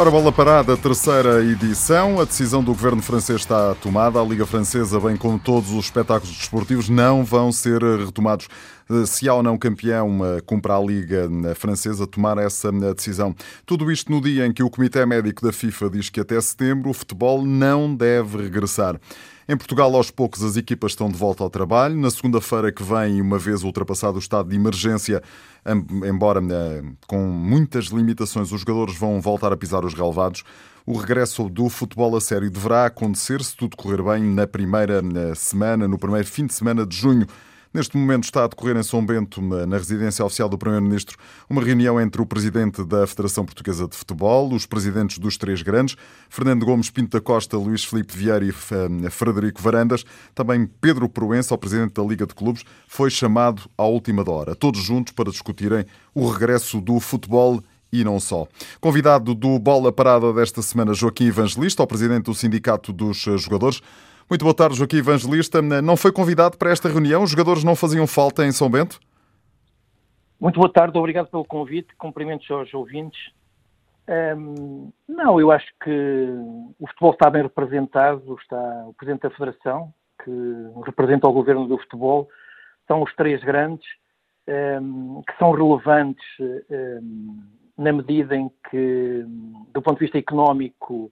Ora, bola parada, terceira edição. A decisão do governo francês está tomada. A Liga Francesa, bem como todos os espetáculos desportivos, não vão ser retomados. Se há ou não campeão, cumpre a Liga Francesa tomar essa decisão. Tudo isto no dia em que o Comitê Médico da FIFA diz que até setembro o futebol não deve regressar. Em Portugal, aos poucos, as equipas estão de volta ao trabalho. Na segunda-feira que vem, uma vez ultrapassado o estado de emergência, embora eh, com muitas limitações, os jogadores vão voltar a pisar os relevados. O regresso do futebol a sério deverá acontecer, se tudo correr bem, na primeira eh, semana, no primeiro fim de semana de junho. Neste momento está a decorrer em São Bento, na residência oficial do Primeiro-Ministro, uma reunião entre o Presidente da Federação Portuguesa de Futebol, os Presidentes dos três grandes, Fernando Gomes Pinto da Costa, Luís Filipe Vieira e eh, Frederico Varandas. Também Pedro Proença, o Presidente da Liga de Clubes, foi chamado à última hora, todos juntos para discutirem o regresso do futebol e não só. Convidado do Bola Parada desta semana, Joaquim Evangelista, o Presidente do Sindicato dos Jogadores. Muito boa tarde, Joaquim Evangelista. Não foi convidado para esta reunião? Os jogadores não faziam falta em São Bento? Muito boa tarde, obrigado pelo convite. Cumprimentos aos ouvintes. Um, não, eu acho que o futebol está bem representado. Está o Presidente da Federação, que representa o Governo do Futebol, são os três grandes, um, que são relevantes um, na medida em que, do ponto de vista económico,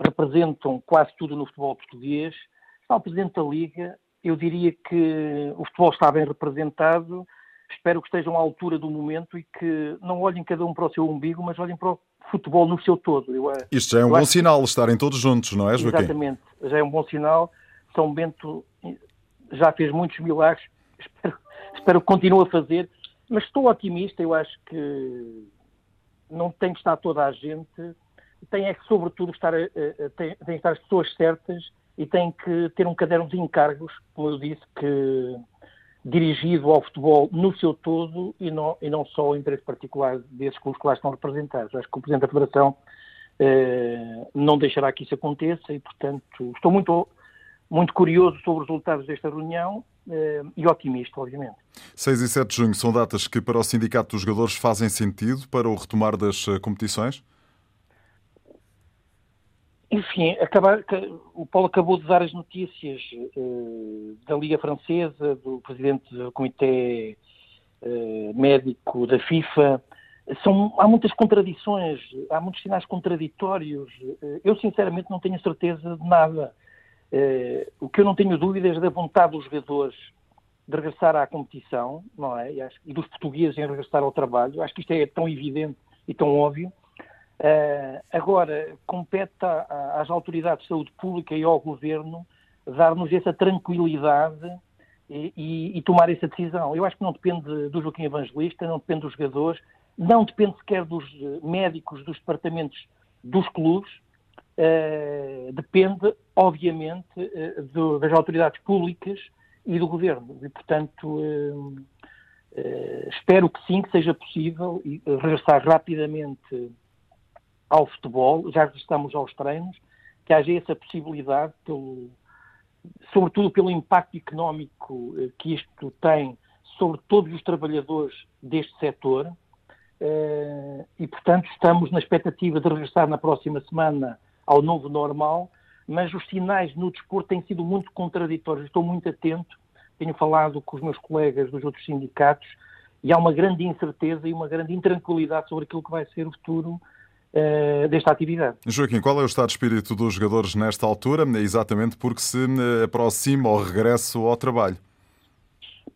representam quase tudo no futebol português. Está o Presidente da Liga, eu diria que o futebol está bem representado, espero que estejam à altura do momento e que não olhem cada um para o seu umbigo, mas olhem para o futebol no seu todo. Eu, eh, Isto já é um bom sinal, estarem todos juntos, não é, Joaquim? Exatamente, já é um bom sinal. São Bento já fez muitos milagres, espero, espero que continue a fazer, mas estou otimista, eu acho que não tem que estar toda a gente tem é que, sobretudo, estar, tem, que estar as pessoas certas e tem que ter um caderno de encargos, como eu disse, que dirigido ao futebol no seu todo e não, e não só ao interesse particular desses clubes que lá estão representados. Acho que o Presidente da Federação uh, não deixará que isso aconteça e, portanto, estou muito, muito curioso sobre os resultados desta reunião uh, e otimista, obviamente. 6 e 7 de junho são datas que para o Sindicato dos Jogadores fazem sentido para o retomar das competições? Enfim, acabar, o Paulo acabou de dar as notícias uh, da Liga Francesa, do presidente do Comitê uh, Médico da FIFA. São, há muitas contradições, há muitos sinais contraditórios. Uh, eu, sinceramente, não tenho certeza de nada. o que eu não tenho dúvidas é da vontade dos jogadores de regressar à competição, não é? E, acho, e dos portugueses em regressar ao trabalho. Acho que isto é tão evidente e tão óbvio. Uh, agora, compete às autoridades de saúde pública e ao governo dar-nos essa tranquilidade e, e, e, tomar essa decisão. Eu acho que não depende do Joaquim Evangelista, não depende dos jogadores, não depende sequer dos médicos dos departamentos dos clubes, uh, depende, obviamente, uh, do, das autoridades públicas e do governo. E, portanto, espero que sim, que seja possível regressar rapidamente ao futebol, já estamos aos treinos, que haja essa possibilidade, pelo, sobretudo pelo impacto económico eh, que isto tem sobre todos os trabalhadores deste setor. Eh, e, portanto, estamos na expectativa de regressar na próxima semana ao novo normal, mas os sinais no desporto têm sido muito contraditórios. Estou muito atento, tenho falado com os meus colegas dos outros sindicatos e há uma grande incerteza e uma grande intranquilidade sobre aquilo que vai ser o futuro desta atividade. Joaquim, qual é o estado de espírito dos jogadores nesta altura, exatamente porque se eh, aproxima o regresso ao trabalho?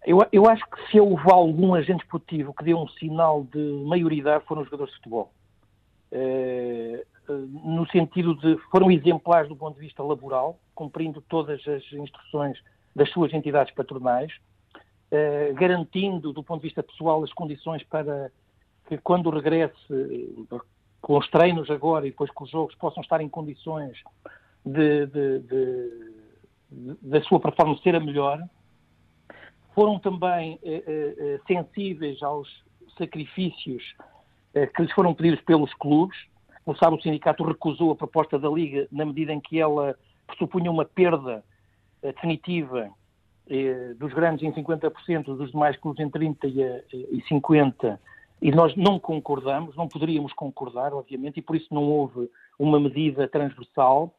Eu, eu acho que se houve algum agente esportivo que deu um sinal de maioridade foram os jogadores de futebol. Uh, no sentido de foram exemplares do ponto de vista laboral, cumprindo todas as instruções das suas entidades patronais, garantindo do ponto de vista pessoal as condições para que quando regresse com os treinos agora e depois com os jogos, possam estar em condições de, de, de, de da sua performance ser a melhor. Foram também eh, eh, eh, sensíveis aos sacrifícios eh, que lhes foram pedidos pelos clubes. Como sabe, o sindicato recusou a proposta da Liga na medida em que ela pressupunha uma perda eh, definitiva eh, dos grandes em 50%, dos demais clubes em 30% e, e 50%, e nós não concordamos, não poderíamos concordar, obviamente, e por isso não houve uma medida transversal,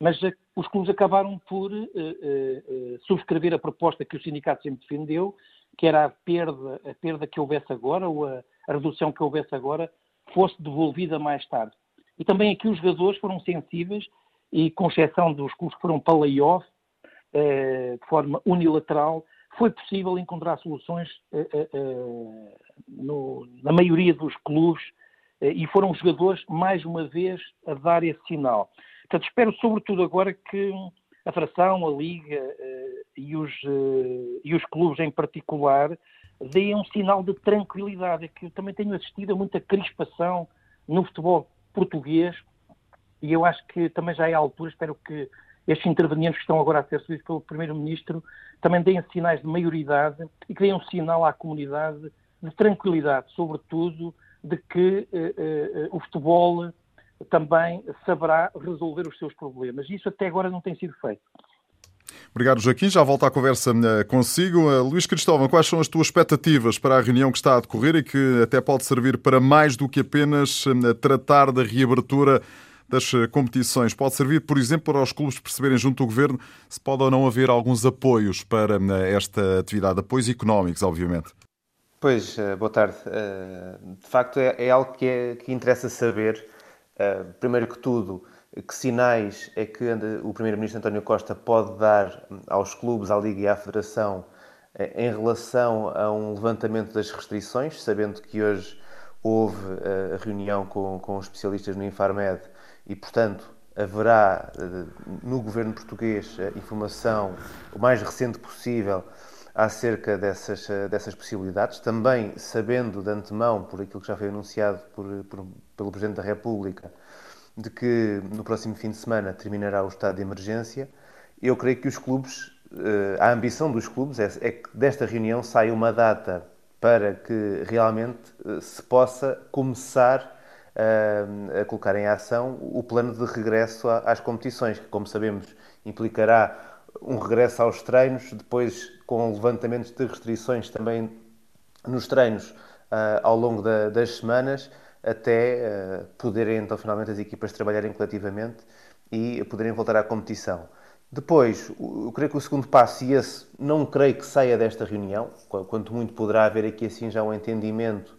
mas os clubes acabaram por uh, uh, subscrever a proposta que o sindicato sempre defendeu, que era a perda, a perda que houvesse agora, ou a, a redução que houvesse agora, fosse devolvida mais tarde. E também aqui os jogadores foram sensíveis e, com exceção dos clubes que foram para layoff, eh, de forma unilateral, foi possível encontrar soluções eh, eh, no, na maioria dos clubes e foram os jogadores, mais uma vez, a dar esse sinal. Portanto, espero sobretudo agora que a Federação, a Liga e os, e os clubes em particular deem um sinal de tranquilidade. É que eu também tenho assistido a muita crispação no futebol português e eu acho que também já é a altura, espero que estes intervenientes que estão agora a ser servidos pelo Primeiro-Ministro também deem sinais de maioridade e que deem um sinal à comunidade de tranquilidade, sobretudo de que eh, eh, o futebol também saberá resolver os seus problemas. Isso até agora não tem sido feito. Obrigado, Joaquim. Já volto à conversa consigo. Luís Cristóvão, quais são as tuas expectativas para a reunião que está a decorrer e que até pode servir para mais do que apenas tratar da reabertura das competições? Pode servir, por exemplo, para os clubes perceberem junto ao governo se pode ou não haver alguns apoios para esta atividade, apoios económicos, obviamente. Pois, boa tarde. De facto, é, é algo que, é, que interessa saber. Primeiro que tudo, que sinais é que o Primeiro-Ministro António Costa pode dar aos clubes, à Liga e à Federação eh, em relação a um levantamento das restrições, sabendo que hoje houve eh, a reunião com, com especialistas no Infarmed e, portanto, haverá eh, no governo português informação o mais recente possível acerca dessas, dessas possibilidades, também sabendo de antemão, por aquilo que já foi anunciado por, por, pelo Presidente da República, de que no próximo fim de semana terminará o estado de emergência. Eu creio que os clubes, eh, a ambição dos clubes é, é que desta reunião saia uma data para que realmente eh, se possa começar a, a colocar em ação o plano de regresso às competições, que, como sabemos, implicará um regresso aos treinos, depois com levantamentos de restrições também nos treinos uh, ao longo da, das semanas até uh, poderem então finalmente as equipas trabalharem coletivamente e poderem voltar à competição. Depois, eu creio que o segundo passo, e esse não creio que saia desta reunião, quanto muito poderá haver aqui assim já um entendimento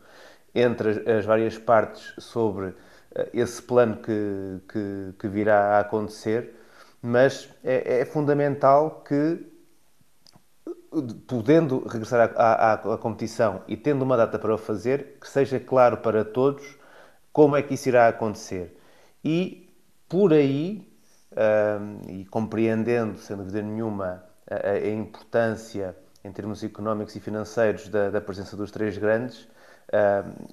entre as várias partes sobre eh, esse plano que, que, que virá a acontecer, mas é, é fundamental que podendo regressar à, à, à, competição e tendo uma data para o fazer, que seja claro para todos como é que isso irá acontecer. E por aí, um, e compreendendo, sem dúvida nenhuma, a, a, importância em termos económicos e financeiros da, da presença dos três grandes,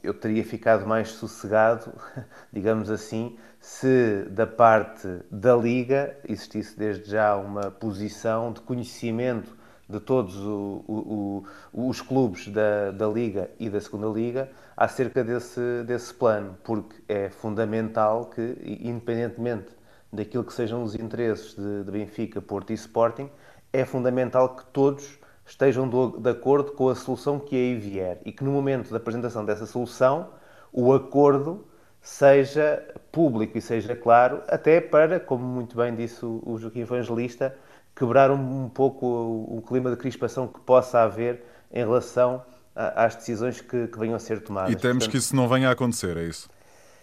eu teria ficado mais sossegado, digamos assim, se da parte da Liga existisse desde já uma posição de conhecimento de todos o, o, o, os clubes da, da Liga e da Segunda Liga acerca desse, desse plano, porque é fundamental que, independentemente daquilo que sejam os interesses de, de Benfica, Porto e Sporting, é fundamental que todos estejam do, de acordo com a solução que aí vier e que no momento da apresentação dessa solução o acordo seja público e seja claro, até para, como muito bem disse o, Joaquim Evangelista, quebrar um, um pouco o, o, clima de crispação que possa haver em relação a, às decisões que, que, venham a ser tomadas. E temos Portanto, que isso não venha a acontecer, é isso?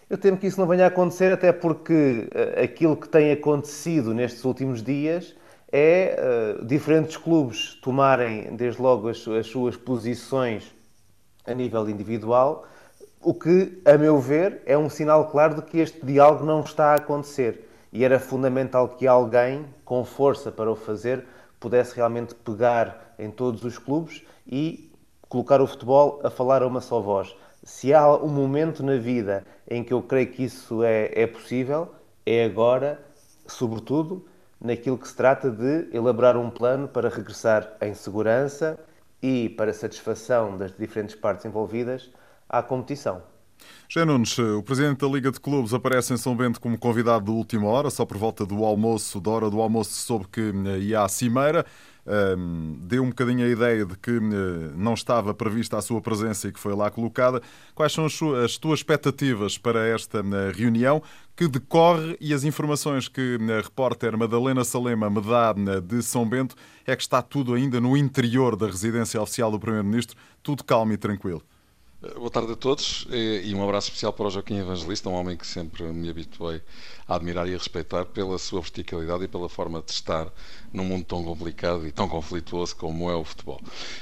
Eu temo que isso não venha a acontecer, até porque uh, aquilo que tem acontecido nestes últimos dias é uh, diferentes clubes tomarem, desde logo, as, as suas posições a nível individual, o que, a meu ver, é um sinal claro de que este diálogo não está a acontecer e era fundamental que alguém com força para o fazer pudesse realmente pegar em todos os clubes e colocar o futebol a falar a uma só voz. Se há um momento na vida em que eu creio que isso é, é possível, é agora, sobretudo naquilo que se trata de elaborar um plano para regressar em segurança e para satisfação das diferentes partes envolvidas à competição. José Nunes, o presidente da Liga de Clubes aparece em São Bento como convidado de última hora, só por volta do almoço, da hora do almoço, soube que eh, ia à Cimeira. um, deu um bocadinho a ideia de que uh, não estava prevista a sua presença e que foi lá colocada. Quais são as, as tuas expectativas para esta reunião que decorre e as informações que a repórter Madalena Salema me dá de São Bento é que está tudo ainda no interior da residência oficial do Primeiro-Ministro, tudo calmo e tranquilo. Boa tarde a todos e um abraço especial para o Joaquim Evangelista, um homem que sempre me habituei a admirar e a respeitar pela sua verticalidade e pela forma de estar num mundo tão complicado e tão conflituoso como é o futebol.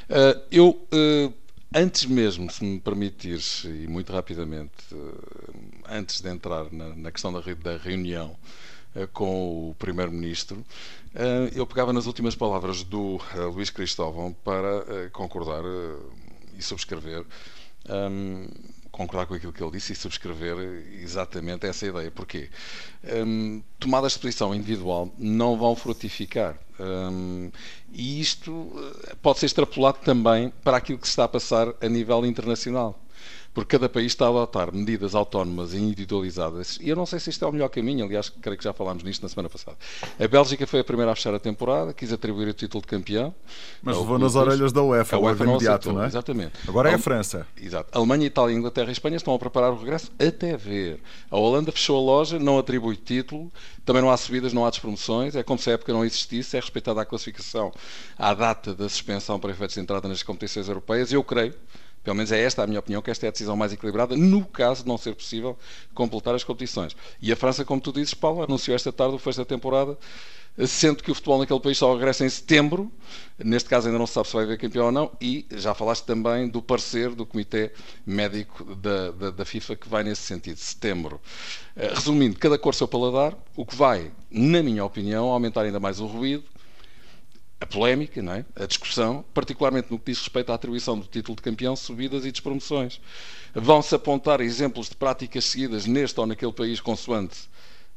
Eh, eu, eh, antes mesmo, se me permitires, e muito rapidamente, eh, antes de entrar na questão da reunião com o Primeiro-Ministro, eu pegava nas últimas palavras do Luís Cristóvão para concordar e subscrever um, concordar com aquilo que ele disse e subscrever exatamente essa ideia. Porquê? Um, tomadas de posição individual não vão frutificar. Um, e isto eh, pode ser extrapolado também para aquilo que se está a passar a nível internacional porque cada país está a adotar medidas autónomas e individualizadas. E eu não sei se isto é o melhor caminho, aliás, creio que já falámos nisto na semana passada. A Bélgica foi a primeira a fechar a temporada, quis atribuir o título de campeão. Mas levou nas orelhas da UEFA, a UEFA não imediato, não é? Exatamente. Agora é a França. Exato. A Alemanha, Itália, Inglaterra e Espanha estão a preparar o regresso até ver. A Holanda fechou a loja, não atribui título, também não há subidas, não há despromoções, é como se a época não existisse, é respeitada a classificação à data da suspensão para efeitos de entrada nas competições europeias. Eu creio pelo menos é esta a minha opinião, que esta é a decisão mais equilibrada, no caso de não ser possível completar as competições. E a França, como tu dizes, Paulo, anunciou esta tarde o fecho da temporada, sendo que o futebol naquele país só regressa em setembro. Neste caso ainda não se sabe se vai haver campeão ou não. E já falaste também do parecer do Comitê Médico da, da, da FIFA que vai nesse sentido, setembro. Eh, resumindo, cada cor seu paladar, o que vai, na minha opinião, aumentar ainda mais o ruído, a polémica, não é? a discussão, particularmente no que diz respeito à atribuição do título de campeão, subidas e despromoções. Vão-se apontar exemplos de práticas seguidas neste ou naquele país, consoante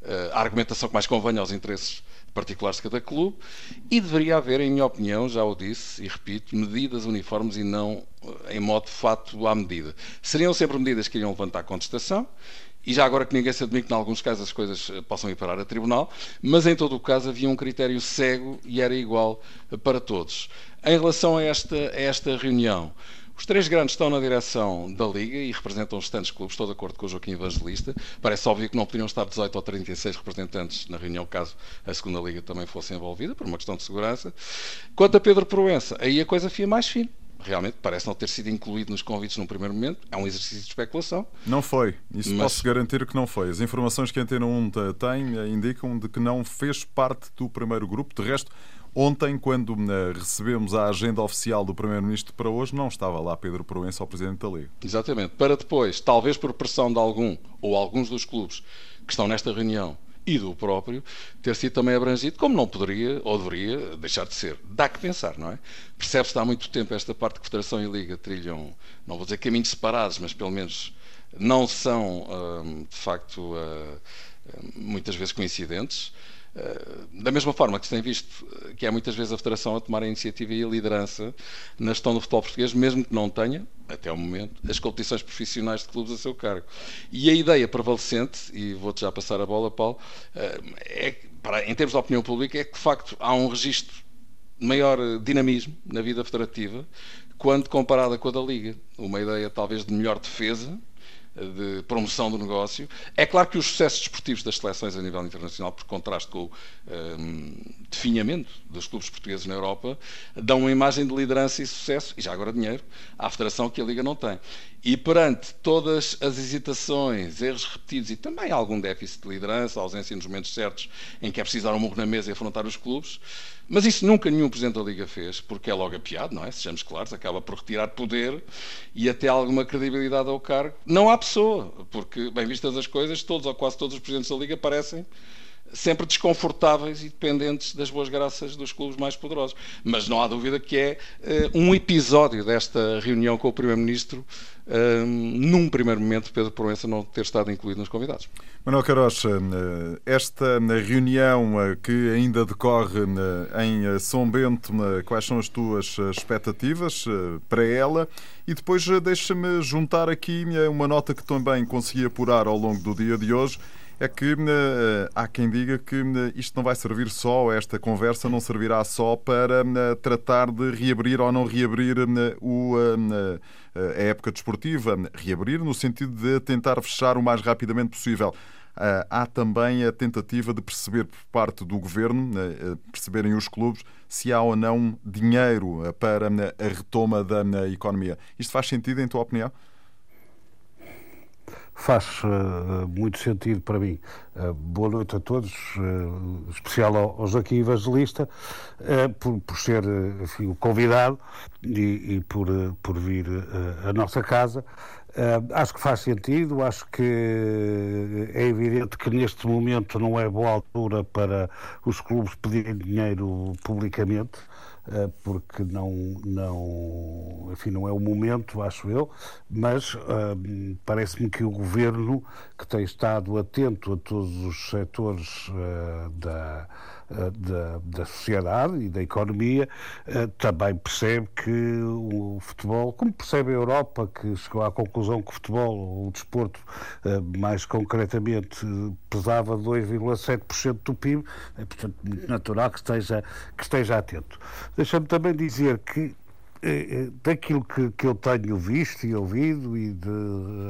uh, a argumentação que mais convenha aos interesses particulares de cada clube, e deveria haver, em minha opinião, já o disse e repito, medidas uniformes e não uh, em modo de fato à medida. Seriam sempre medidas que iriam levantar contestação, e já agora que ninguém se admite que, em alguns casos, as coisas eh, possam ir parar a tribunal, mas em todo o caso havia um critério cego e era igual eh, para todos. Em relação a esta, a esta reunião, os três grandes estão na direção da Liga e representam os restantes clubes, estou de acordo com o Joaquim Evangelista. Parece óbvio que não poderiam estar 18 ou 36 representantes na reunião, caso a segunda Liga também fosse envolvida, por uma questão de segurança. Quanto a Pedro Proença, aí a coisa fia mais fina realmente parece não ter sido incluído nos convites num primeiro momento. É um exercício de especulação. Não foi. Isso mas... posso garantir que não foi. As informações que a Antena 1 tem eh, indicam de que não fez parte do primeiro grupo. De resto, ontem, quando eh, recebemos a agenda oficial do Primeiro-Ministro para hoje, não estava lá Pedro Proença, o Presidente da Liga. Exatamente. Para depois, talvez por pressão de algum ou alguns dos clubes que estão nesta reunião, e do próprio ter sido também abrangido, como não poderia ou deveria deixar de ser. Dá que pensar, não é? Percebe-se há muito tempo esta parte que Federação e Liga trilham, não vou dizer caminhos separados, mas pelo menos não são, hum, de facto, hum, muitas vezes coincidentes. Eh, da mesma forma que se tem visto eh, que é muitas vezes a Federação a tomar a iniciativa e a liderança na gestão do futebol português, mesmo que não tenha, até o momento, as competições profissionais de clubes a seu cargo. E a ideia prevalecente, e vou-te já passar a bola, Paulo, eh, é, para, em termos de opinião pública, é que de facto há um registro maior dinamismo na vida federativa quando comparada com a da Liga. Uma ideia talvez de melhor defesa, de promoção do negócio. É claro que os sucessos desportivos das seleções a nível internacional, por contraste com o um, definhamento dos clubes portugueses na Europa, dão uma imagem de liderança e sucesso, e já agora dinheiro, à Federação que a Liga não tem. E perante todas as hesitações, erros repetidos e também algum déficit de liderança, ausência nos momentos certos em que é preciso dar um murro na mesa e afrontar os clubes, mas isso nunca nenhum Presidente da Liga fez, porque é logo apiado, não é? Sejamos claros, acaba por retirar poder e até alguma credibilidade ao cargo. Não há pessoa, porque, bem vistas as coisas, todos ou quase todos os Presidentes da Liga parecem sempre desconfortáveis e dependentes das boas graças dos clubes mais poderosos. Mas não há dúvida que é uh, um episódio desta reunião com o Primeiro-Ministro, uh, num primeiro momento, Pedro Proença não ter estado incluído nos convidados. Manuel Carocha, eh, esta reunião que ainda decorre em São Bento, quais são as tuas expectativas para ela? E depois deixa-me juntar aqui uma nota que também consegui apurar ao longo do dia de hoje é que há quem diga que isto não vai servir só, esta conversa não servirá só para tratar de reabrir ou não reabrir a época desportiva. Reabrir no sentido de tentar fechar o mais rapidamente possível. Há também a tentativa de perceber por parte do governo, perceberem os clubes, se há ou não dinheiro para a retoma da economia. Isto faz sentido, em tua opinião? Faz uh, muito sentido para mim. Uh, boa noite a todos, uh, especial ao, ao Joaquim Evangelista, por, por, ser enfim, o convidado e, e por, por vir à nossa casa. acho que faz sentido, acho que é evidente que neste momento não é boa altura para os clubes pedirem dinheiro publicamente. Eh, porque não, não, enfim, não é o momento, acho eu, mas uh, parece-me que o governo, que tem estado atento a todos os setores uh, da eh, da, da sociedade e da economia, eh, também percebe que o futebol, como percebe a Europa, que chegou à conclusão que o futebol, o desporto, eh, mais concretamente, pesava 2,7% do PIB, é portanto muito natural que esteja, que esteja atento. Deixa-me também dizer que daquilo que, que eu tenho visto e ouvido e de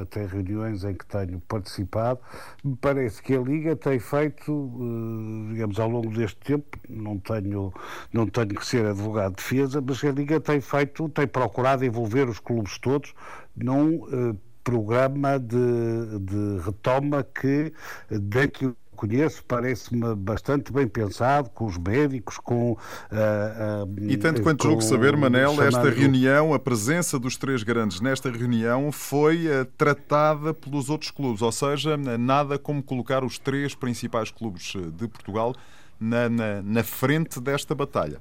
até reuniões em que tenho participado, me parece que a Liga tem feito, eh, digamos, ao longo deste tempo, não tenho, não tenho que ser advogado de defesa, mas a Liga tem feito, tem procurado envolver os clubes todos num uh, programa de, de retoma que daquilo conheço, parece-me bastante bem pensado, com os médicos, com. Uh, uh, e tanto quanto julgo saber, Manel, esta reunião, a presença dos três grandes nesta reunião foi uh, tratada pelos outros clubes, ou seja, nada como colocar os três principais clubes de Portugal na, na, na frente desta batalha.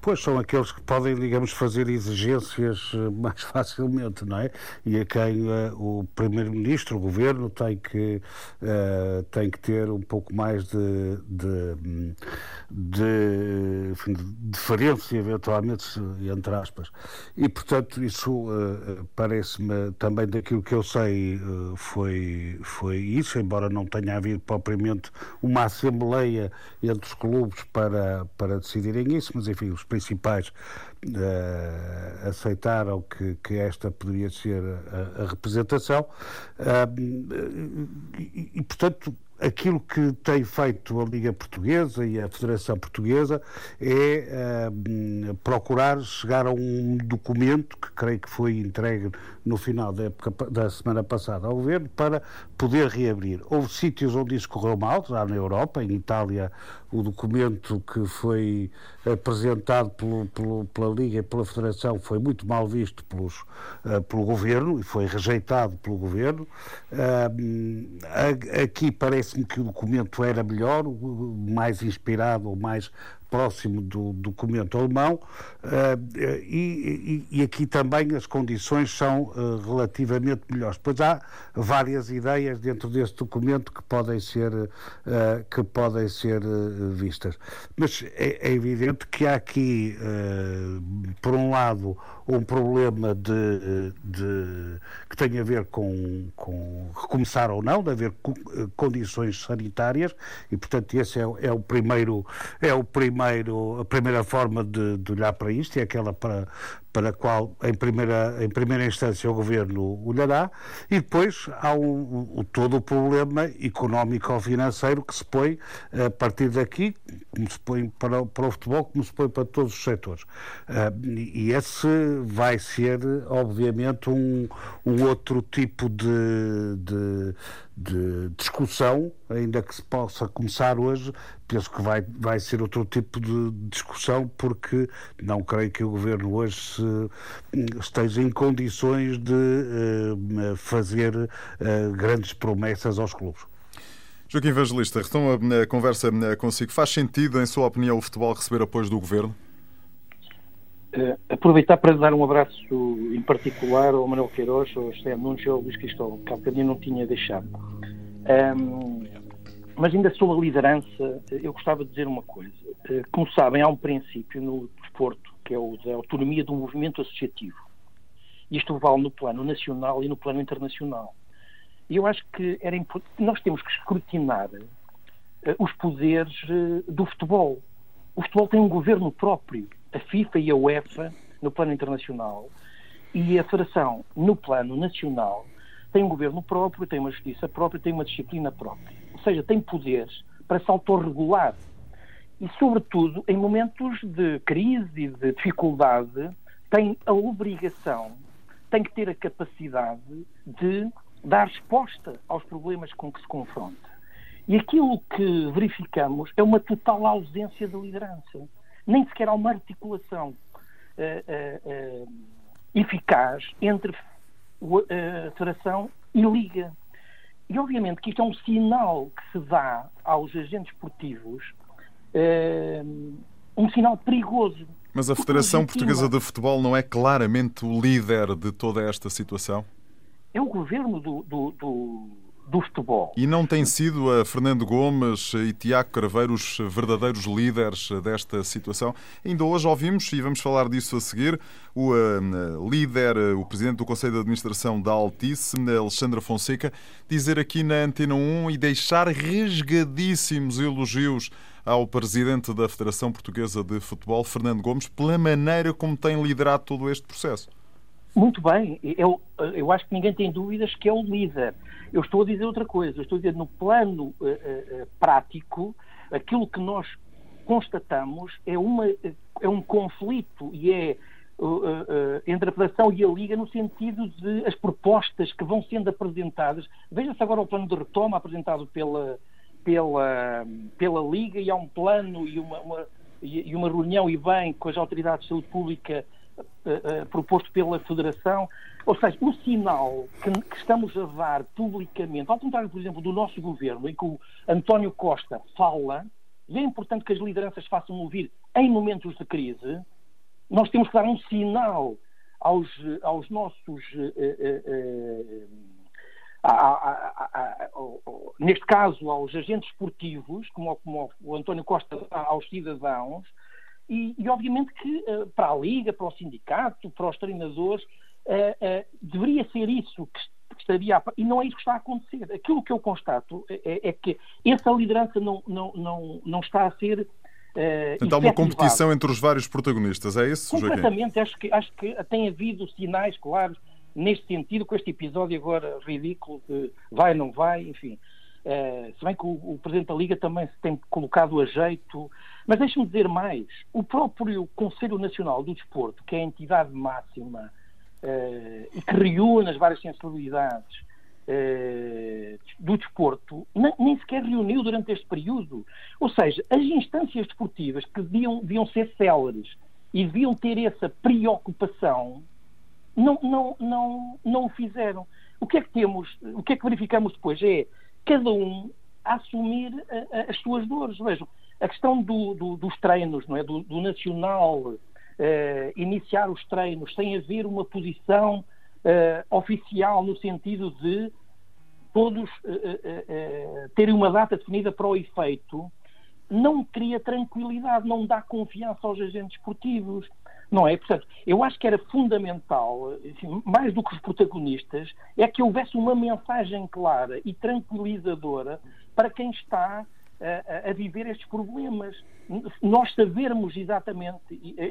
Pois são aqueles que podem, digamos, fazer exigências eh, mais facilmente, não é? E a quem uh, o Primeiro-Ministro, o Governo, tem que, uh, tem que ter um pouco mais de, de, de, enfim, de deferência, eventualmente, entre aspas. E, portanto, isso uh, parece-me também daquilo que eu sei foi, foi isso, embora não tenha havido propriamente uma assembleia entre os clubes para, para decidirem isso, mas, enfim, os principais uh, aceitaram que, que esta poderia ser a, a representação uh, e, e, portanto, aquilo que tem feito a Liga Portuguesa e a Federação Portuguesa é uh, procurar chegar a um documento que creio que foi entregue no final da, época, da semana passada ao Governo para poder reabrir. Houve sítios onde isso correu mal, já na Europa, em Itália o documento que foi apresentado pelo, pelo, pela Liga e pela Federação foi muito mal visto pelos, uh, pelo Governo e foi rejeitado pelo Governo. Uh, aqui parece-me que o documento era melhor, mais inspirado ou mais próximo do documento alemão uh, e, e, e, aqui também as condições são uh, relativamente melhores. Pois há várias ideias dentro deste documento que podem ser, que podem ser vistas. Mas é, é, evidente que há aqui, por um lado, um problema de, de, que tem a ver com, com recomeçar ou não, de haver condições sanitárias e, portanto, esse é, é o primeiro é o primeiro a primeira forma de, de olhar para isto, é aquela para para a qual, em primeira, em primeira instância, o Governo olhará, e depois há o, o, todo o problema económico-financeiro que se põe a partir daqui, como se põe para, para o futebol, como se põe para todos os setores. Uh, e esse vai ser, obviamente, um, um outro tipo de, de de discussão, ainda que se possa começar hoje, penso que vai, vai ser outro tipo de discussão, porque não creio que o Governo hoje se, esteja em condições de uh, fazer uh, grandes promessas aos clubes. Joaquim Evangelista, retomo a conversa eh, consigo. Faz sentido, em sua opinião, o futebol receber apoio do Governo? Uh, aproveitar para dar um abraço em particular ao Manuel Queiroz, ao José Nunes e ao Luís Cristóvão, que há bocadinho não tinha deixado. Um, mas ainda sobre a liderança, eu gostava de dizer uma coisa. Uh, como sabem, há um princípio no desporto, que é o da autonomia do movimento associativo. Isto vale no plano nacional e no plano internacional. E eu acho que era nós temos que escrutinar uh, os poderes do futebol. O futebol tem um governo próprio. A FIFA e a UEFA, no plano internacional, e a Federação, no plano nacional, tem um governo próprio, tem uma justiça própria, tem uma disciplina própria. Ou seja, tem poderes para se autorregular. E, sobretudo, em momentos de crise e de dificuldade, tem a obrigação, tem que ter a capacidade de dar resposta aos problemas com que se confronta. E aquilo que verificamos é uma total ausência de liderança. Nem sequer há uma articulação uh, uh, eficaz entre a Federação e Liga. E obviamente que isto é um sinal que se dá aos agentes esportivos, um sinal perigoso. Mas a Federação Portuguesa de Futebol não é claramente o líder de toda esta situação? É o governo do, do, do, do futebol. E não tem sido a Fernando Gomes e Tiago Craveiro os verdadeiros líderes desta situação? Ainda hoje ouvimos, e vamos falar disso a seguir, o uh, líder, o presidente do Conselho de Administração da Altice, Alexandra Fonseca, dizer aqui na Antena 1 e deixar rasgadíssimos elogios ao presidente da Federação Portuguesa de Futebol, Fernando Gomes, pela maneira como tem liderado todo este processo. Muito bem, eu, eu acho que ninguém tem dúvidas que é o líder. Eu estou a dizer outra coisa, eu estou a dizer no plano uh, uh, prático, aquilo que nós constatamos é, uma, é um conflito e é uh, entre a Federação e a Liga no sentido de as propostas que vão sendo apresentadas. Veja-se agora o plano de retoma apresentado pela, pela, pela Liga e há um plano e uma, uma, e uma reunião e bem com as autoridades de saúde pública uh, uh, proposto pela Federação. Ou seja, o sinal que, que, estamos a dar publicamente, ao contrário, por exemplo, do nosso governo, em que o António Costa fala, e é importante que as lideranças façam ouvir em momentos de crise, nós temos que dar um sinal aos, aos nossos. Uh, a, a, a, neste caso, aos agentes esportivos, como, como o António Costa aos cidadãos, e, e, obviamente que uh, para a Liga, para o sindicato, para os treinadores, uh, uh, deveria ser isso que, estaria a, e não é isso que está a acontecer. Aquilo que eu constato é, é que essa liderança não, não, não, não está a ser então, uma competição entre os vários protagonistas, é isso, Completamente. Acho que, acho que tem havido sinais claros neste sentido, com este episódio agora ridículo de vai, não vai, enfim. Uh, se bem que o, o, Presidente da Liga também se tem colocado a jeito. Mas deixe-me dizer mais: o próprio Conselho Nacional do Desporto, que é a entidade máxima uh, e que reúne as várias sensibilidades uh, do desporto, nem sequer reuniu durante este período. Ou seja, as instâncias desportivas que deviam, deviam ser céleres e deviam ter essa preocupação, não, não, não, não o fizeram. O que é que temos, o que é que verificamos depois? É cada um a assumir a, a, as suas dores. Vejam, a questão do, do, dos treinos, não é? do, do nacional, eh, iniciar os treinos sem haver uma posição eh, oficial no sentido de todos eh, terem uma data definida para o efeito, não cria tranquilidade, não dá confiança aos agentes esportivos. Não é? Portanto, eu acho que era fundamental, enfim, mais do que os protagonistas, é que houvesse uma mensagem clara e tranquilizadora para quem está a, a, viver estes problemas. Nós sabermos exatamente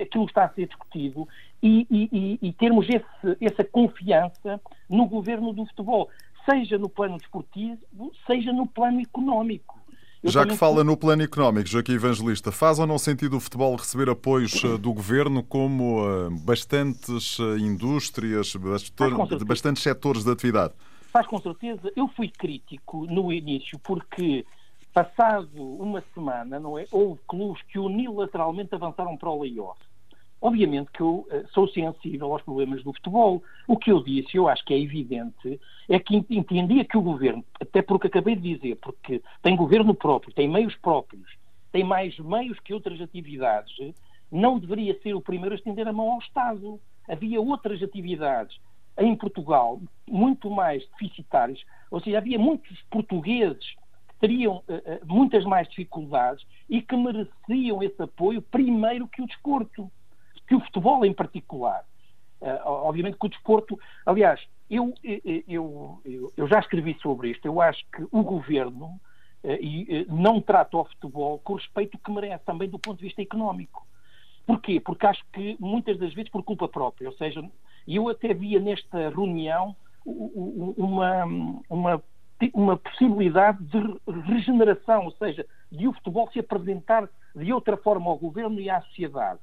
aquilo que está a ser discutido e, e, e termos esse, essa confiança no governo do futebol, seja no plano desportivo, seja no plano económico. Eu Já que fala no plano económico, Joaquim Evangelista, faz ou não sentido o futebol receber apoios eh, do governo como uh, bastantes uh, indústrias, de bastantes setores de atividade? Faz com certeza. Eu fui crítico no início porque, passado uma semana, não é, houve clubes que unilateralmente avançaram para o layoff. Obviamente que eu uh, sou sensível aos problemas do futebol. O que eu disse, eu acho que é evidente, é que entendia que o governo, até porque acabei de dizer, porque tem governo próprio, tem meios próprios, tem mais meios que outras atividades, não deveria ser o primeiro a estender a mão ao Estado. Havia outras atividades em Portugal muito mais deficitárias, ou seja, havia muitos portugueses que teriam uh, muitas mais dificuldades e que mereciam esse apoio primeiro que o desporto que o futebol em particular. Uh, obviamente que o desporto, aliás, Eu, eu, eu, eu já escrevi sobre isto. Eu acho que o governo não trata o futebol com o respeito que merece, também do ponto de vista económico. Porquê? Porque acho que muitas das vezes por culpa própria. Ou seja, eu até via nesta reunião uma, uma, uma possibilidade de regeneração, ou seja, de o futebol se apresentar de outra forma ao governo e à sociedade.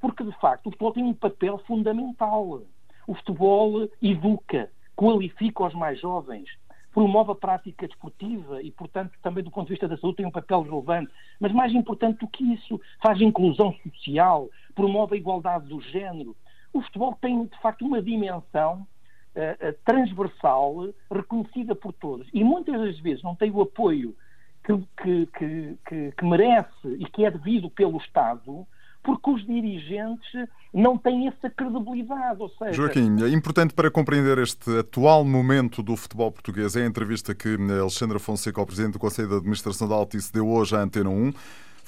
Porque, de facto, o futebol tem um papel fundamental. O futebol educa, qualifica os mais jovens, promove a prática desportiva e, portanto, também do ponto de vista da saúde tem um papel relevante. Mas mais importante do que isso, faz inclusão social, promove a igualdade do género. O futebol tem, de facto, uma dimensão uh, transversal, reconhecida por todos. E muitas das vezes não tem o apoio que, que, que, que merece e que é devido pelo Estado, porque os dirigentes não têm essa credibilidade. Ou seja... Joaquim, é importante para compreender este atual momento do futebol português é a entrevista que Alexandra Fonseca, o Presidente do Conselho de Administração da Altice, deu hoje à Antena 1.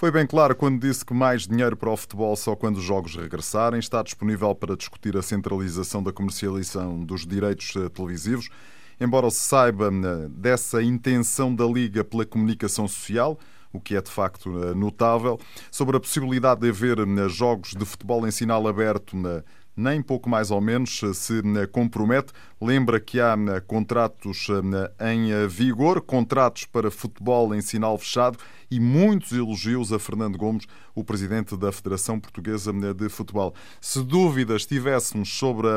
Foi bem claro quando disse que mais dinheiro para o futebol só quando os jogos regressarem. Está disponível para discutir a centralização da comercialização dos direitos eh, televisivos. Embora se saiba eh, dessa intenção da Liga pela comunicação social, o que é de facto eh, notável, sobre a possibilidade de haver jogos de futebol em sinal aberto nem pouco mais ou menos se compromete. Lembra que há contratos em vigor, contratos para futebol em sinal fechado e muitos elogios a Fernando Gomes, o presidente da Federação Portuguesa de Futebol. Se dúvidas tivéssemos sobre,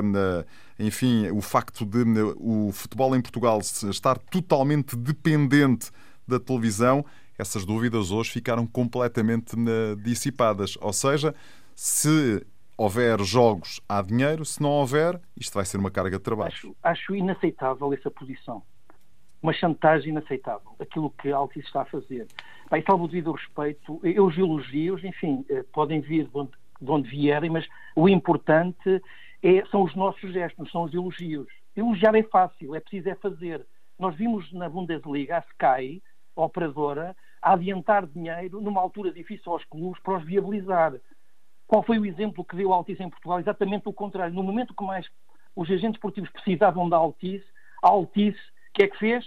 enfim, o facto de o futebol em Portugal estar totalmente dependente da televisão, essas dúvidas hoje ficaram completamente dissipadas. Ou seja, se houver jogos, há dinheiro. Se não houver, isto vai ser uma carga de trabalho. Acho, acho inaceitável essa posição. Uma chantagem inaceitável. Aquilo que a Altice está a fazer. Bem, salvo devido respeito, eu os elogios, enfim, eh, podem vir de onde, de onde vierem, mas o importante é, são os nossos gestos, são os elogios. Elogiar é fácil, é preciso é fazer. Nós vimos na Bundesliga a Sky, operadora, a adiantar dinheiro numa altura difícil aos clubes para os viabilizar. Qual foi o exemplo que deu a Altice em Portugal? Exatamente o contrário. No momento que mais os agentes esportivos precisavam da Altice, a Altice, o que é que fez?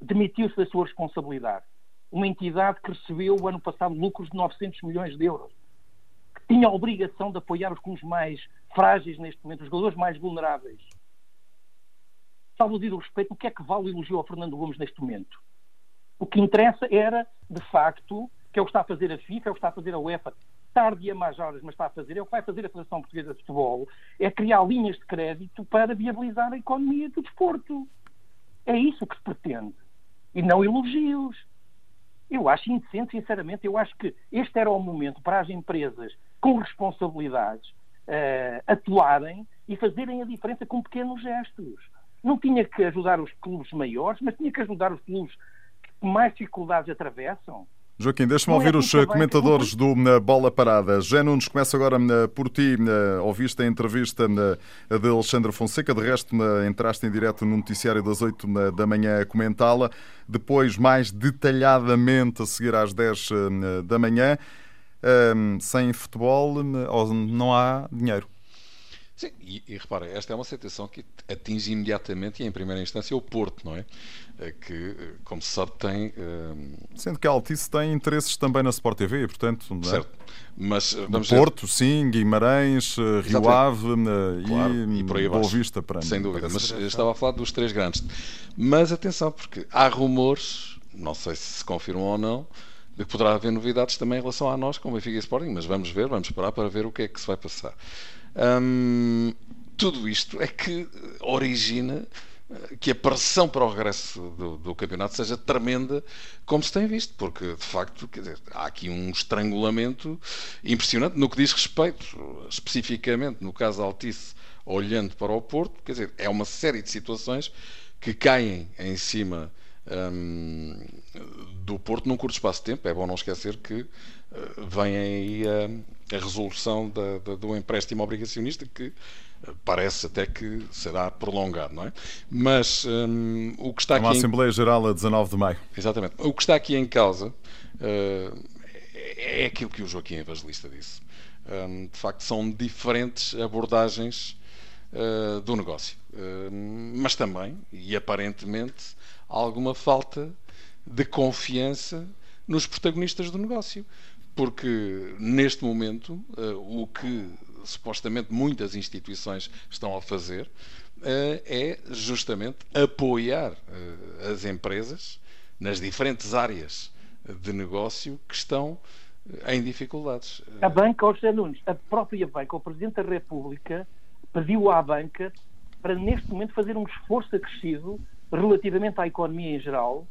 Demitiu-se da sua responsabilidade. Uma entidade que recebeu o ano passado lucros de 900 milhões de euros, que tinha a obrigação de apoiar os clubes mais frágeis neste momento, os jogadores mais vulneráveis. Salvo o respeito, o que é que vale o elogio ao Fernando Gomes neste momento? O que interessa era, de facto, que é o que está a fazer a FIFA, é o que está a fazer a UEFA, tarde e a mais horas, mas está a fazer, é o que vai fazer a Federação Portuguesa de Futebol, é criar linhas de crédito para viabilizar a economia do desporto. É isso que se pretende. E não elogios. Eu acho indecente, sinceramente, eu acho que este era o momento para as empresas com responsabilidades uh, atuarem e fazerem a diferença com pequenos gestos. Não tinha que ajudar os clubes maiores, mas tinha que ajudar os clubes mais dificuldades atravessam. Joaquim, deixa-me ouvir é os comentadores do Bola Parada. Jé Nunes, começa agora por ti. Ouviste a entrevista de Alexandre Fonseca, de resto entraste em direto no noticiário das 8 da manhã a comentá-la. Depois, mais detalhadamente, a seguir às 10 da manhã. Sem futebol não há dinheiro. Sim, e, e repara, esta é uma situação que atinge imediatamente e em primeira instância o Porto, não é? é que, como se sabe, tem. Uh... Sendo que a Altice tem interesses também na Sport TV, portanto. Não é? Certo. Mas, vamos Porto, ver... sim, Guimarães, eh, Rio Ave claro, e, e por aí Boa Vista para Sem dúvida, mas estava a falar dos três grandes. Mas atenção, porque há rumores, não sei se se confirmam ou não, de que poderá haver novidades também em relação a nós, com o Benfica e Sporting, mas vamos ver, vamos esperar para ver o que é que se vai passar. Hum, tudo isto é que origina eh, que a pressão para o regresso do, do, campeonato seja tremenda, como se tem visto, porque de facto dizer, há aqui um estrangulamento impressionante no que diz respeito, especificamente no caso Altice, olhando para o Porto, quer dizer, é uma série de situações que caem em cima hum, do Porto num curto espaço de tempo. É bom não esquecer que uh, vem aí a, resolução da, da, do empréstimo obrigacionista que uh, parece até que será prolongado, não é? Mas um, o que está aqui. Uma Assembleia em... Geral a 19 de maio. Exatamente. O que está aqui em causa uh, é aquilo que o Joaquim Evangelista disse. Um, de facto, são diferentes abordagens uh, do negócio. Uh, mas também, e aparentemente, alguma falta de confiança nos protagonistas do negócio. Porque neste momento, uh, o que supostamente muitas instituições estão a fazer é justamente apoiar as empresas nas diferentes áreas de negócio que estão em dificuldades. A banca, José Nunes, a própria banca, o Presidente da República pediu à banca para neste momento fazer um esforço acrescido relativamente à economia em geral,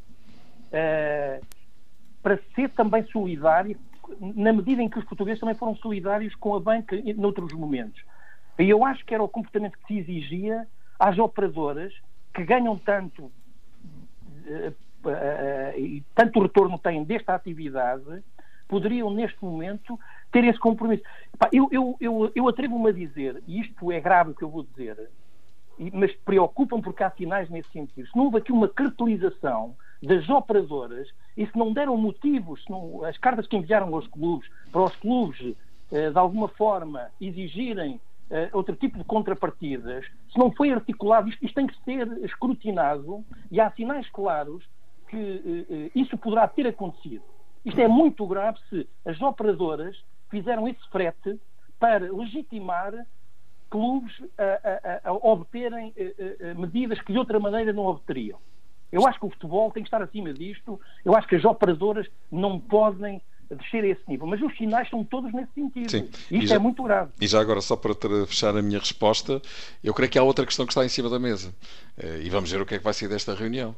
para ser também solidário, na medida em que os portugueses também foram solidários com a banca noutros momentos. E eu acho que era o comportamento que se exigia às operadoras que ganham tanto uh, uh, e tanto retorno têm desta atividade poderiam, neste momento, ter esse compromisso. eu, eu, eu, eu atrevo-me a dizer, e isto é grave o que eu vou dizer, mas preocupam porque há sinais nesse sentido. Se não houve aqui uma cartelização das operadoras e se não deram motivos, não, as cartas que enviaram aos clubes, para os clubes, eh, de alguma forma, exigirem eh, outro tipo de contrapartidas, se não foi articulado, isto, isto tem que ser escrutinado e há sinais claros que eh, isso poderá ter acontecido. Isto é muito grave se as operadoras fizeram esse frete para legitimar clubes a, a, a obterem medidas que de outra maneira não obteriam. Eu acho que o futebol tem que estar acima disto. Eu acho que as operadoras não podem descer a esse nível. Mas os sinais são todos nesse sentido. Sim. Isto já, é muito grave. E já agora, só para fechar a minha resposta, eu creio que há outra questão que está em cima da mesa. E vamos ver o que é que vai ser desta reunião.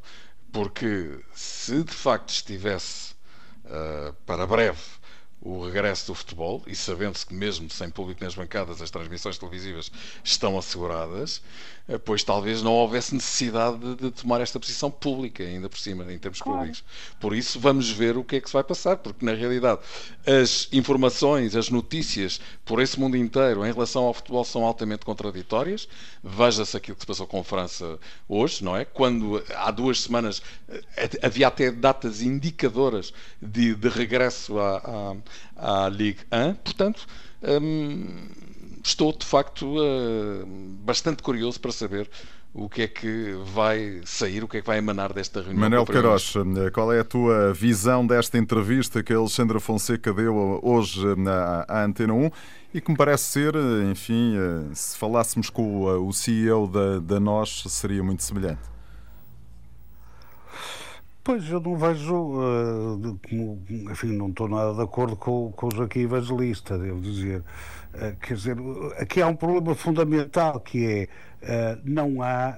Porque se de facto estivesse uh, para breve o regresso do futebol e sabendo-se que mesmo sem público nas bancadas as transmissões televisivas estão asseguradas, eh, pois talvez não houvesse necessidade de, de, tomar esta posição pública, ainda por cima, em termos claro. públicos. Por isso, vamos ver o que é que se vai passar, porque na realidade as informações, as notícias por esse mundo inteiro em relação ao futebol são altamente contraditórias. Veja-se aquilo que se passou com a França hoje, não é? Quando há duas semanas eh, havia até datas indicadoras de, de regresso à, à, à Ligue 1, portanto. Hum, estou de facto uh, bastante curioso para saber o que é que vai sair, o que é que vai emanar desta reunião. Manuel Queiroz, eh, qual é a tua visão desta entrevista que a Alexandra Fonseca deu hoje na, à Antena 1 e que me parece ser, enfim, eh, se falássemos com o CEO da, da NOS, seria muito semelhante? Pois, eu não vejo, uh, enfim, não estou nada de acordo com, com o Joaquim Evangelista, devo dizer. Uh, quer dizer, aqui há um problema fundamental que é, uh, não há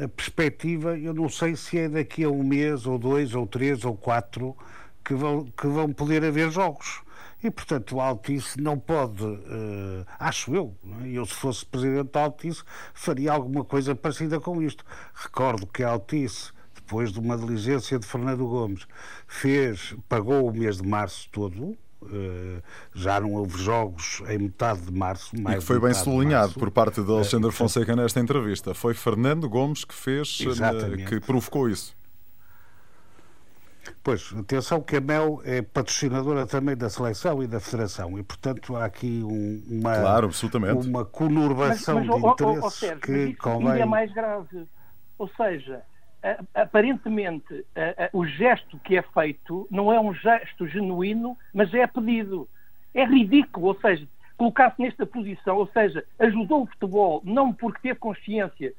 a perspectiva, eu não sei se é daqui a um mês, ou dois, ou três, ou quatro, que vão, que vão poder haver jogos. E, portanto, o Altice não pode, uh, acho eu, é? eu se fosse presidente da Altice, faria alguma coisa parecida com isto. Recordo que a Altice depois de uma diligência de Fernando Gomes, fez, pagou o mês de março todo, Uh, já não houve jogos em metade de março. Mais e que foi bem sublinhado por parte de Alexandre uh, Fonseca nesta entrevista. Foi Fernando Gomes que fez, uh, que provocou isso. Pois, atenção que a Mel é patrocinadora também da seleção e da federação e, portanto, há aqui um, uma, claro, absolutamente. uma conurbação mas, mas, de interesses oh, oh, Sérgio, que convém... é mais grave. Ou seja, aparentemente o gesto que é feito não é um gesto genuíno, mas é pedido. É ridículo, ou seja, colocar-se nesta posição, ou seja, ajudou o futebol não porque teve consciência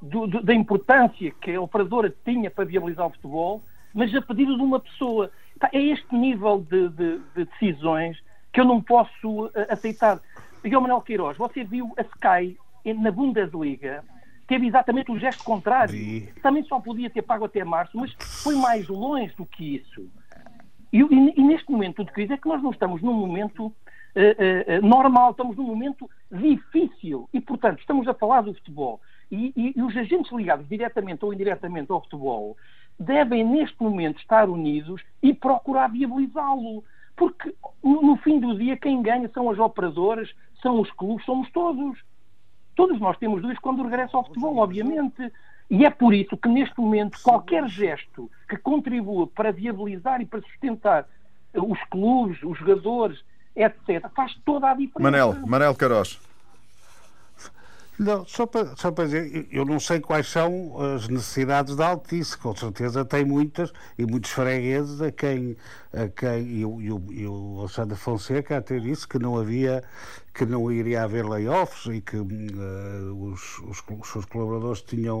do, do, da importância que a operadora tinha para viabilizar o futebol, mas a pedido de uma pessoa. É este nível de, de, de decisões que eu não posso aceitar. Miguel Manuel Queiroz, você viu a Sky na Bundesliga teve exatamente o gesto contrário. Também só podia ter pago até março, mas foi mais longe do que isso. E, e, e neste momento de crise é que nós não estamos num momento uh, uh, normal, estamos num momento difícil. E, portanto, estamos a falar do futebol. E, e, os agentes ligados diretamente ou indiretamente ao futebol devem, neste momento, estar unidos e procurar viabilizá-lo. Porque, no, no fim do dia, quem ganha são as operadoras, são os clubes, somos todos. Todos nós temos dúvidas quando regressa ao futebol, obviamente. E é por isso que, neste momento, qualquer gesto que contribua para viabilizar e para sustentar os clubes, os jogadores, etc., faz toda a diferença. Manel, Manel Caros. Não, só para, só para dizer, eu não sei quais são as necessidades da Altice, com certeza tem muitas e muitos fregueses a quem, a quem e, o, e o Alexandre Fonseca até disse que não havia que não iria haver layoffs e que uh, os, os, os, seus colaboradores tinham o,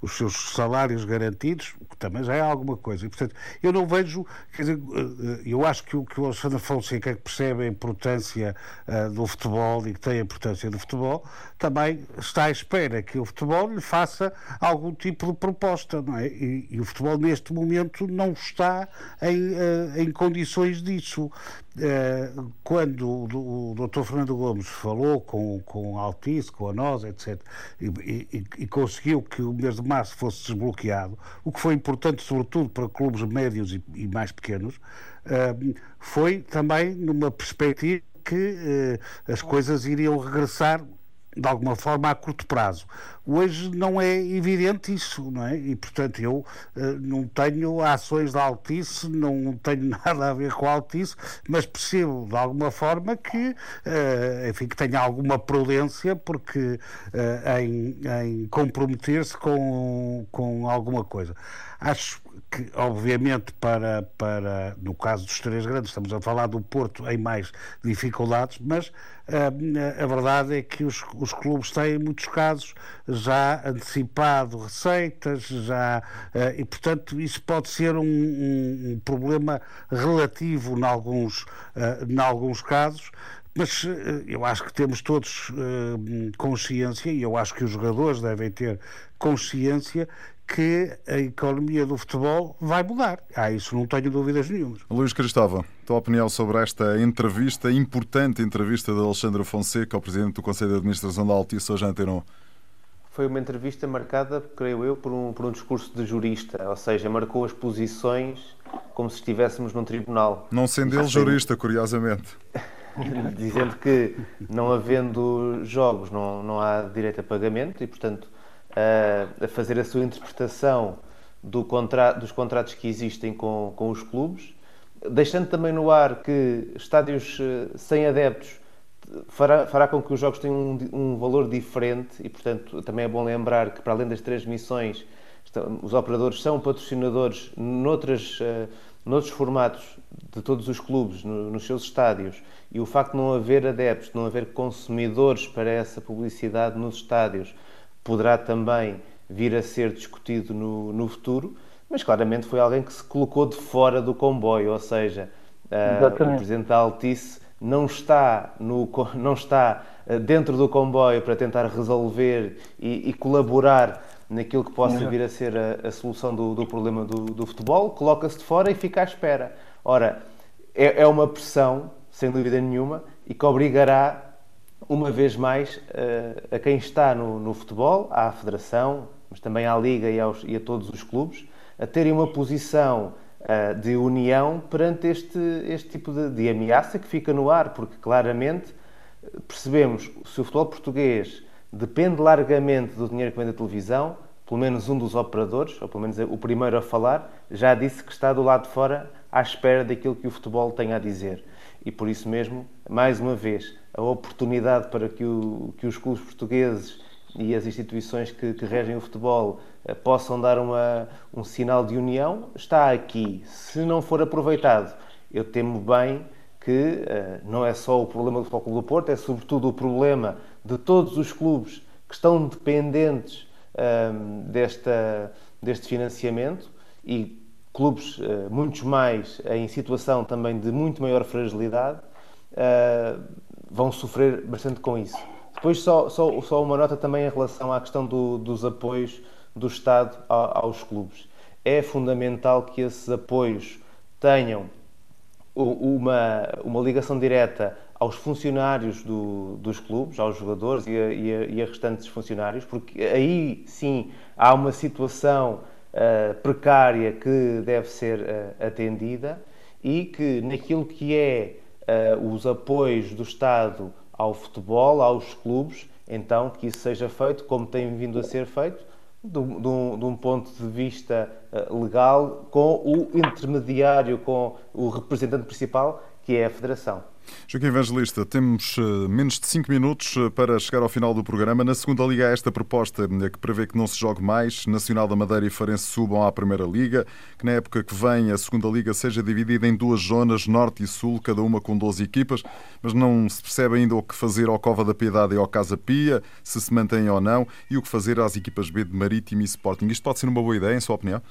os seus salários garantidos, que também já é alguma coisa. E, portanto, eu não vejo, quer dizer, uh, eu acho que o que o Alexandre Fonseca percebe a importância uh, do futebol e que tem a importância do futebol, também está à espera que o futebol lhe faça algum tipo de proposta, não é? E, e o futebol neste momento não está em, em condições disso. Quando o, Dr. Fernando Gomes falou com, com a Altice, com a nós, etc., e, e, e, conseguiu que o mês de março fosse desbloqueado, o que foi importante, sobretudo, para clubes médios e, e mais pequenos, uh, foi também numa perspectiva que uh, as coisas iriam regressar de alguma forma a curto prazo. Hoje não é evidente isso, não é? E portanto eu uh, não tenho ações da Altice, não tenho nada a ver com a Altice, mas percebo de alguma forma que, uh, enfim, que tenha alguma prudência porque uh, em, em comprometer-se com, com alguma coisa. Acho que, obviamente, para, para, no caso dos três grandes, estamos a falar do Porto em mais dificuldades, mas uh, a verdade é que os, os clubes têm, em muitos casos, já antecipado receitas, já, uh, e, portanto, isso pode ser um, um, um problema relativo em alguns, uh, em alguns casos, mas eu acho que temos todos uh, consciência, e eu acho que os jogadores devem ter consciência que a economia do futebol vai mudar. Ah, isso não tenho dúvidas nenhuma. Luís Cristóvão, tua opinião sobre esta entrevista, importante entrevista de Alexandre Fonseca, ao Presidente do Conselho de Administração da Altice, hoje Antenon? Foi uma entrevista marcada, creio eu, por um, por um discurso de jurista, ou seja, marcou as posições como se estivéssemos num tribunal. Não sendo ele jurista, curiosamente. Dizendo que, não havendo jogos, não, não há direito a pagamento e, portanto, a, a fazer a sua interpretação do contra, dos contratos que existem com, com os clubes, deixando também no ar que estádios eh, sem adeptos fará, fará com que os jogos tenham um, um, valor diferente e, portanto, também é bom lembrar que, para além das transmissões, os operadores são patrocinadores noutras, uh, noutros formatos de todos os clubes, no, nos seus estádios, e o facto de não haver adeptos, de não haver consumidores para essa publicidade nos estádios, poderá também vir a ser discutido no, no futuro, mas claramente foi alguém que se colocou de fora do comboio, ou seja, uh, o Presidente da Altice não está, no, não está uh, dentro do comboio para tentar resolver e, e colaborar naquilo que possa vir a ser a, a solução do, do, problema do, do futebol, coloca-se de fora e fica à espera. Ora, é, é uma pressão, sem dúvida nenhuma, e que obrigará uma vez mais, uh, a quem está no, no, futebol, à Federação, mas também à Liga e, aos, e a todos os clubes, a terem uma posição uh, de união perante este, este tipo de, de, ameaça que fica no ar, porque claramente percebemos se o futebol português depende largamente do dinheiro que vem da televisão, pelo menos um dos operadores, ou pelo menos o primeiro a falar, já disse que está do lado de fora à espera daquilo que o futebol tem a dizer. E por isso mesmo, mais uma vez, a oportunidade para que, o, que os clubes portugueses e as instituições que, que regem o futebol eh, possam dar uma, um sinal de união está aqui. Se não for aproveitado, eu temo bem que uh, não é só o problema do Futebol Clube do Porto, é sobretudo o problema de todos os clubes que estão dependentes uh, desta, deste financiamento e clubes, uh, muitos mais, em situação também de muito maior fragilidade, vão sofrer bastante com isso. Depois, só, só, só uma nota também em relação à questão do, dos apoios do Estado aos clubes. É fundamental que esses apoios tenham uma, uma ligação direta aos funcionários do, dos clubes, aos jogadores e a, e, a, e a, restantes funcionários, porque aí sim há uma situação uh, precária que deve ser uh, atendida e que naquilo que é uh, os apoios do Estado ao futebol, aos clubes, então que isso seja feito como tem vindo a ser feito, de um, de um ponto de vista legal, com o intermediário, com o representante principal, que é a Federação. Joaquim Evangelista, temos uh, menos de 5 minutos uh, para chegar ao final do programa. Na segunda Liga há esta proposta uh, que prevê que não se jogue mais, Nacional da Madeira e Farense subam à Primeira Liga, que na época que vem a segunda Liga seja dividida em duas zonas, Norte e Sul, cada uma com 12 equipas, mas não se percebe ainda o que fazer ao Cova da Piedade e ao Casa Pia, se se mantém ou não, e o que fazer às equipas B de Marítimo e Sporting. Isto pode ser uma boa ideia, em sua opinião?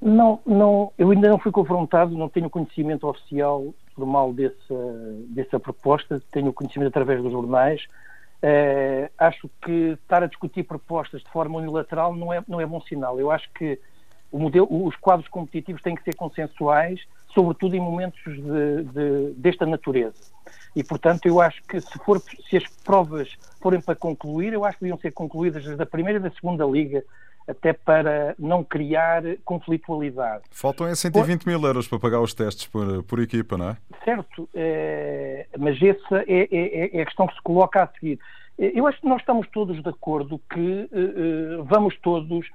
Não, não, eu ainda não fui confrontado, não tenho conhecimento oficial formal dessa, dessa proposta, tenho conhecimento através dos jornais. Uh, acho que estar a discutir propostas de forma unilateral não é, não é bom sinal. Eu acho que modelo, os quadros competitivos têm que ser consensuais, sobretudo em momentos de, de, desta natureza. E, portanto, eu acho que se, for, se as provas forem para concluir, eu acho que deviam ser concluídas desde a primeira e da segunda liga, até para não criar conflitualidade. Faltam é 120 por... mil euros para pagar os testes por, por equipa, não é? Certo, é, mas essa é, é, é, a questão que se coloca a seguir. Eu acho que nós estamos todos de acordo que uh, vamos todos.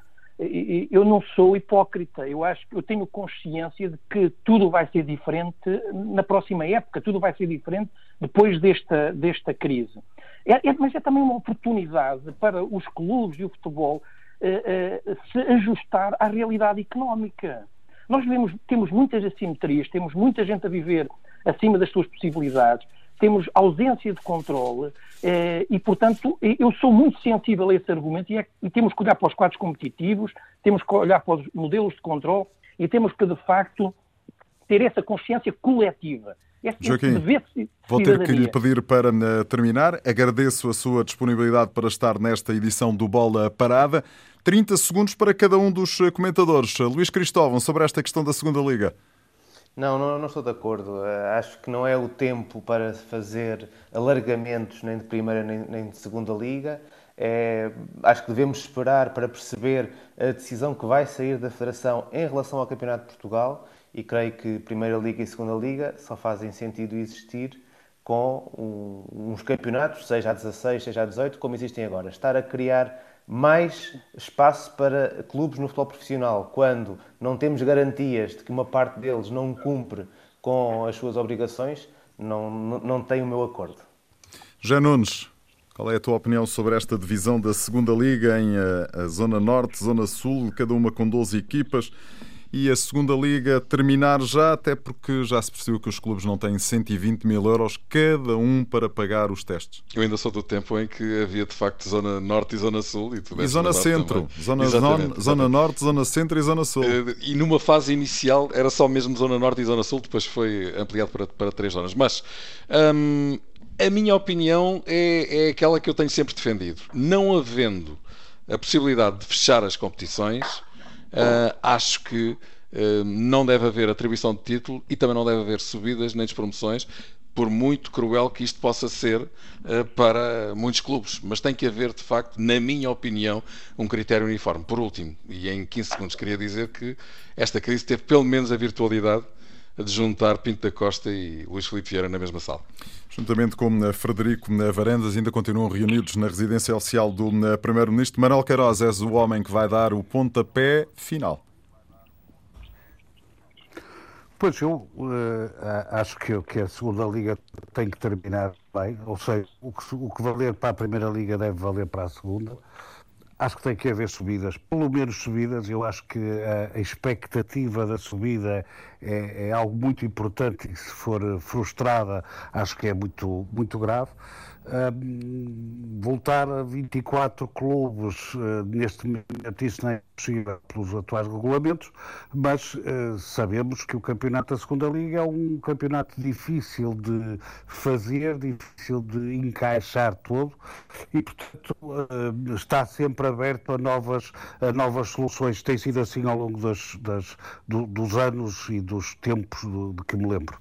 Eu não sou hipócrita, eu acho que eu tenho consciência de que tudo vai ser diferente na próxima época, tudo vai ser diferente depois desta, desta crise. É, é, mas é também uma oportunidade para os clubes e o futebol se ajustar à realidade económica. Nós vemos, temos muitas assimetrias, temos muita gente a viver acima das suas possibilidades, temos ausência de controle eh, e, portanto, eu sou muito sensível a esse argumento e, é, e, temos que olhar para os quadros competitivos, temos que olhar para os modelos de controle e temos que, de facto, ter essa consciência coletiva. Joaquim, vou ter que lhe pedir para eh, terminar. Agradeço a sua disponibilidade para estar nesta edição do Bola Parada. 30 segundos para cada um dos eh, comentadores. Luís Cristóvão, sobre esta questão da segunda Liga. Não, não, não estou de acordo. Eh, acho que não é o tempo para fazer alargamentos nem de primeira nem, nem de segunda liga. É, acho que devemos esperar para perceber a decisão que vai sair da Federação em relação ao Campeonato de Portugal e creio que Primeira Liga e Segunda Liga só fazem sentido existir com uns campeonatos, seja a 16, seja a 18, como existem agora. Estar a criar mais espaço para clubes no futebol profissional, quando não temos garantias de que uma parte deles não cumpre com as suas obrigações, não, não, tem o meu acordo. Já Nunes, qual é a tua opinião sobre esta divisão da segunda Liga em a, eh, a Zona Norte, Zona Sul, cada uma com 12 equipas? E a segunda liga terminar já, até porque já se percebeu que os clubes não têm 120 mil euros cada um para pagar os testes. Eu ainda sou do tempo em que havia de facto zona norte e zona sul e, e zona centro, zona, exatamente, zona, zona norte, zona centro e zona sul. Eh, e numa fase inicial era só mesmo zona norte e zona sul, depois foi ampliado para, para três zonas. Mas hum, a minha opinião é, é aquela que eu tenho sempre defendido. Não havendo a possibilidade de fechar as competições Uh, acho que uh, não deve haver atribuição de título e também não deve haver subidas nem despromoções, por muito cruel que isto possa ser uh, para muitos clubes. Mas tem que haver, de facto, na minha opinião, um critério uniforme. Por último, e em 15 segundos, queria dizer que esta crise teve pelo menos a virtualidade de juntar Pinto da Costa e Luís Filipe Vieira na mesma sala. Juntamente com eh, Frederico eh, Varandas, ainda continuam reunidos na residência oficial do eh, Primeiro-Ministro. Manuel Queiroz és o homem que vai dar o pontapé final. Pois eu uh, acho que, que, a segunda liga tem que terminar bem, ou seja, o que, o que valer para a primeira liga deve valer para a segunda. Acho que tem que haver subidas, pelo menos subidas. Eu acho que a, expectativa da subida é, é, algo muito importante e se for frustrada, acho que é muito, muito grave voltar a 24 clubes uh, neste momento isso não é possível pelos atuais regulamentos, mas uh, sabemos que o campeonato da segunda liga é um campeonato difícil de fazer, difícil de encaixar todo e portanto uh, está sempre aberto a novas, a novas soluções. Tem sido assim ao longo das, das do, dos anos e dos tempos de, de que me lembro.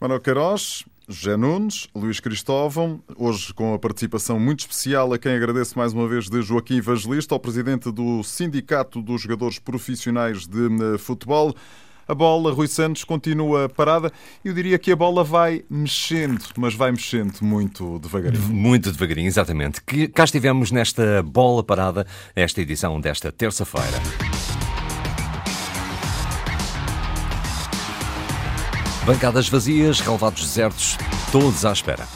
Manuel Queiroz, José Nunes, Luís Cristóvão, hoje com a participação muito especial a quem agradeço mais uma vez de Joaquim Evangelista, ao presidente do Sindicato dos Jogadores Profissionais de eh, Futebol. A bola, Rui Santos, continua parada. Eu diria que a bola vai mexendo, mas vai mexendo muito devagarinho. Muito devagarinho, exatamente. Que cá estivemos nesta bola parada, esta edição desta terça-feira. Bancadas vazias, relevados desertos, todos à espera.